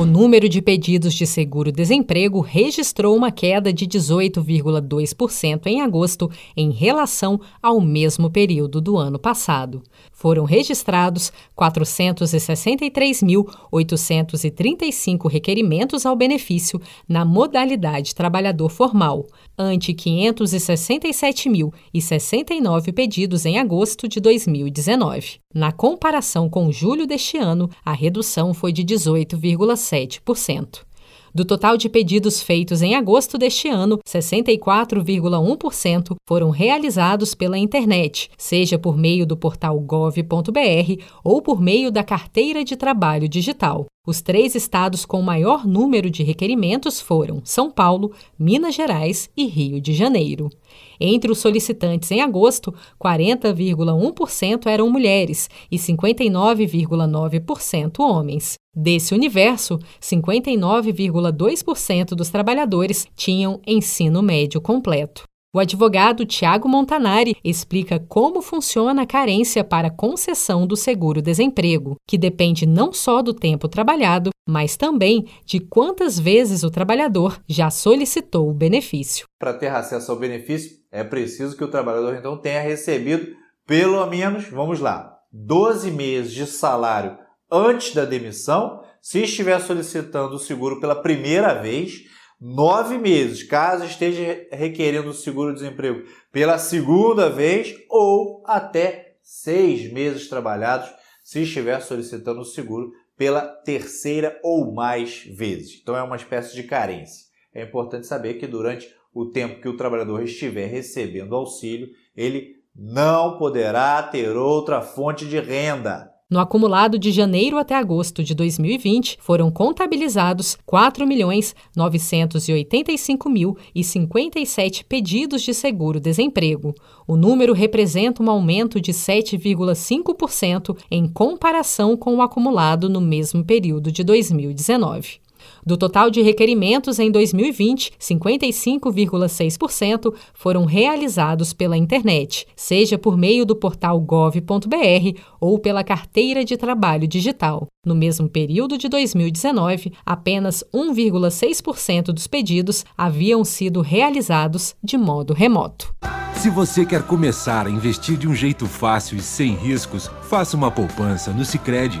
O número de pedidos de seguro-desemprego registrou uma queda de 18,2% em agosto em relação ao mesmo período do ano passado. Foram registrados 463.835 requerimentos ao benefício na modalidade trabalhador formal, ante 567.069 pedidos em agosto de 2019. Na comparação com julho deste ano, a redução foi de 18,7%. Do total de pedidos feitos em agosto deste ano, 64,1% foram realizados pela internet, seja por meio do portal gov.br ou por meio da carteira de trabalho digital. Os três estados com maior número de requerimentos foram São Paulo, Minas Gerais e Rio de Janeiro. Entre os solicitantes em agosto, 40,1% eram mulheres e 59,9% homens. Desse universo, 59,2% dos trabalhadores tinham ensino médio completo. O advogado Tiago Montanari explica como funciona a carência para concessão do seguro-desemprego, que depende não só do tempo trabalhado, mas também de quantas vezes o trabalhador já solicitou o benefício. Para ter acesso ao benefício, é preciso que o trabalhador então tenha recebido pelo menos, vamos lá, 12 meses de salário antes da demissão, se estiver solicitando o seguro pela primeira vez nove meses, caso esteja requerendo o seguro-desemprego pela segunda vez, ou até seis meses trabalhados, se estiver solicitando o seguro pela terceira ou mais vezes. Então é uma espécie de carência. É importante saber que durante o tempo que o trabalhador estiver recebendo auxílio, ele não poderá ter outra fonte de renda. No acumulado de janeiro até agosto de 2020, foram contabilizados 4.985.057 pedidos de seguro-desemprego. O número representa um aumento de 7,5% em comparação com o acumulado no mesmo período de 2019. Do total de requerimentos em 2020, 55,6% foram realizados pela internet, seja por meio do portal gov.br ou pela carteira de trabalho digital. No mesmo período de 2019, apenas 1,6% dos pedidos haviam sido realizados de modo remoto. Se você quer começar a investir de um jeito fácil e sem riscos, faça uma poupança no Sicredi.